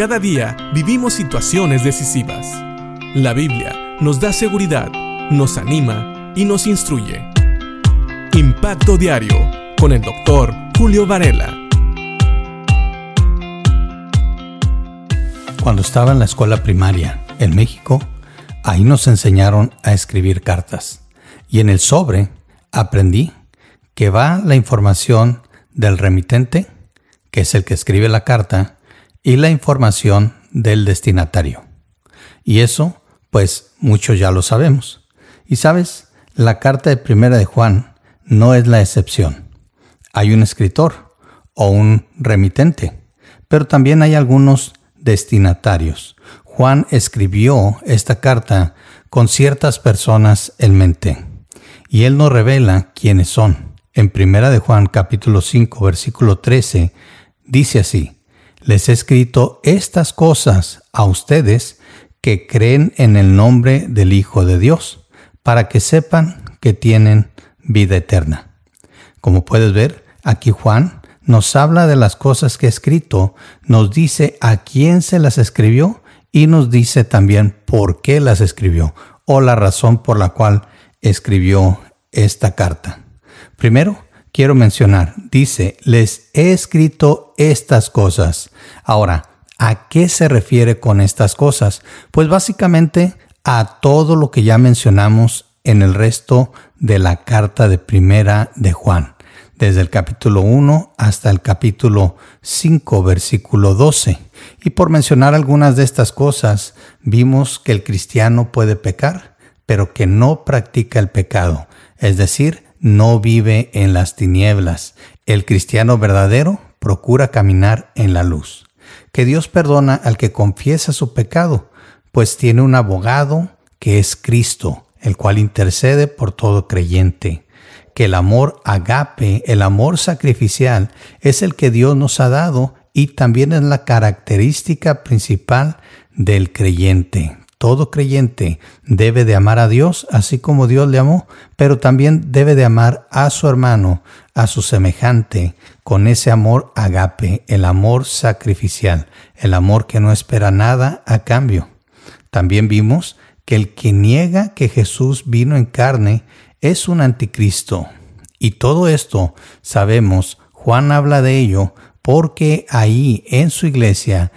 Cada día vivimos situaciones decisivas. La Biblia nos da seguridad, nos anima y nos instruye. Impacto Diario con el doctor Julio Varela. Cuando estaba en la escuela primaria en México, ahí nos enseñaron a escribir cartas. Y en el sobre aprendí que va la información del remitente, que es el que escribe la carta, y la información del destinatario. Y eso, pues, muchos ya lo sabemos. Y sabes, la carta de primera de Juan no es la excepción. Hay un escritor o un remitente, pero también hay algunos destinatarios. Juan escribió esta carta con ciertas personas en mente, y él nos revela quiénes son. En primera de Juan capítulo 5 versículo 13 dice así: les he escrito estas cosas a ustedes que creen en el nombre del Hijo de Dios, para que sepan que tienen vida eterna. Como puedes ver, aquí Juan nos habla de las cosas que ha escrito, nos dice a quién se las escribió y nos dice también por qué las escribió o la razón por la cual escribió esta carta. Primero, quiero mencionar, dice, les he escrito estas cosas. Ahora, ¿a qué se refiere con estas cosas? Pues básicamente a todo lo que ya mencionamos en el resto de la carta de primera de Juan, desde el capítulo 1 hasta el capítulo 5, versículo 12. Y por mencionar algunas de estas cosas, vimos que el cristiano puede pecar, pero que no practica el pecado, es decir, no vive en las tinieblas. El cristiano verdadero procura caminar en la luz. Que Dios perdona al que confiesa su pecado, pues tiene un abogado que es Cristo, el cual intercede por todo creyente. Que el amor agape, el amor sacrificial, es el que Dios nos ha dado y también es la característica principal del creyente. Todo creyente debe de amar a Dios así como Dios le amó, pero también debe de amar a su hermano, a su semejante, con ese amor agape, el amor sacrificial, el amor que no espera nada a cambio. También vimos que el que niega que Jesús vino en carne es un anticristo. Y todo esto sabemos, Juan habla de ello porque ahí en su iglesia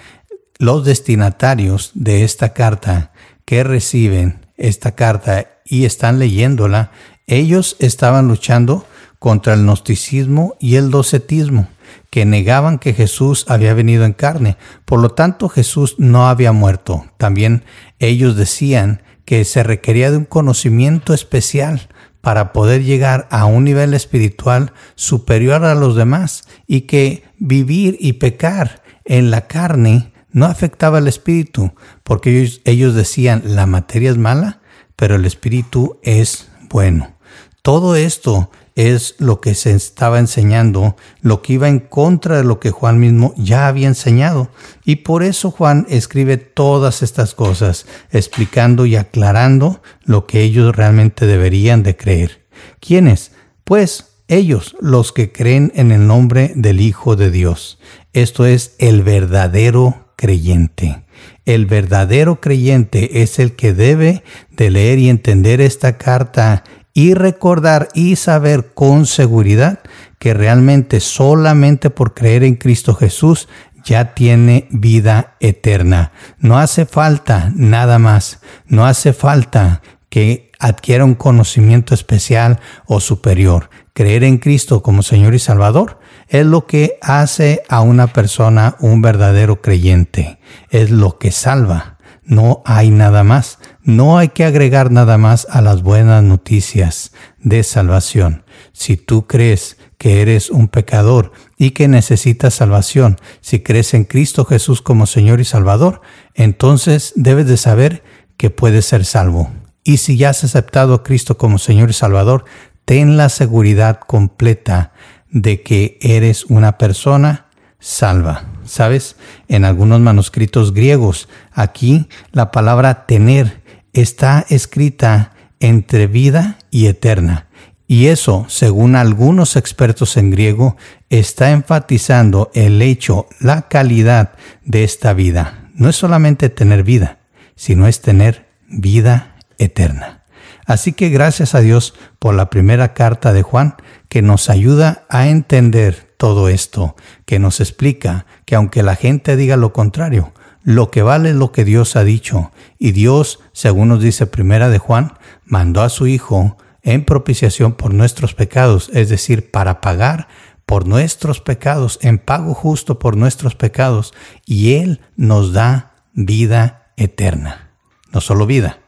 los destinatarios de esta carta que reciben esta carta y están leyéndola, ellos estaban luchando contra el gnosticismo y el docetismo, que negaban que Jesús había venido en carne. Por lo tanto, Jesús no había muerto. También ellos decían que se requería de un conocimiento especial para poder llegar a un nivel espiritual superior a los demás y que vivir y pecar en la carne no afectaba al espíritu, porque ellos, ellos decían, la materia es mala, pero el espíritu es bueno. Todo esto es lo que se estaba enseñando, lo que iba en contra de lo que Juan mismo ya había enseñado. Y por eso Juan escribe todas estas cosas, explicando y aclarando lo que ellos realmente deberían de creer. ¿Quiénes? Pues ellos, los que creen en el nombre del Hijo de Dios. Esto es el verdadero creyente. El verdadero creyente es el que debe de leer y entender esta carta y recordar y saber con seguridad que realmente solamente por creer en Cristo Jesús ya tiene vida eterna. No hace falta nada más. No hace falta que adquiera un conocimiento especial o superior. Creer en Cristo como Señor y Salvador es lo que hace a una persona un verdadero creyente, es lo que salva. No hay nada más, no hay que agregar nada más a las buenas noticias de salvación. Si tú crees que eres un pecador y que necesitas salvación, si crees en Cristo Jesús como Señor y Salvador, entonces debes de saber que puedes ser salvo. Y si ya has aceptado a Cristo como Señor y Salvador, ten la seguridad completa de que eres una persona salva. ¿Sabes? En algunos manuscritos griegos, aquí la palabra tener está escrita entre vida y eterna. Y eso, según algunos expertos en griego, está enfatizando el hecho, la calidad de esta vida. No es solamente tener vida, sino es tener vida eterna. Así que gracias a Dios por la primera carta de Juan que nos ayuda a entender todo esto, que nos explica que aunque la gente diga lo contrario, lo que vale es lo que Dios ha dicho. Y Dios, según nos dice primera de Juan, mandó a su Hijo en propiciación por nuestros pecados, es decir, para pagar por nuestros pecados, en pago justo por nuestros pecados, y Él nos da vida eterna. No solo vida,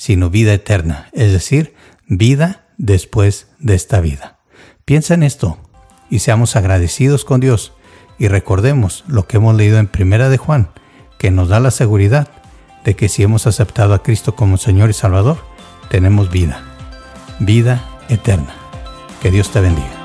sino vida eterna, es decir, vida después de esta vida. Piensa en esto y seamos agradecidos con Dios y recordemos lo que hemos leído en Primera de Juan, que nos da la seguridad de que si hemos aceptado a Cristo como Señor y Salvador, tenemos vida, vida eterna. Que Dios te bendiga.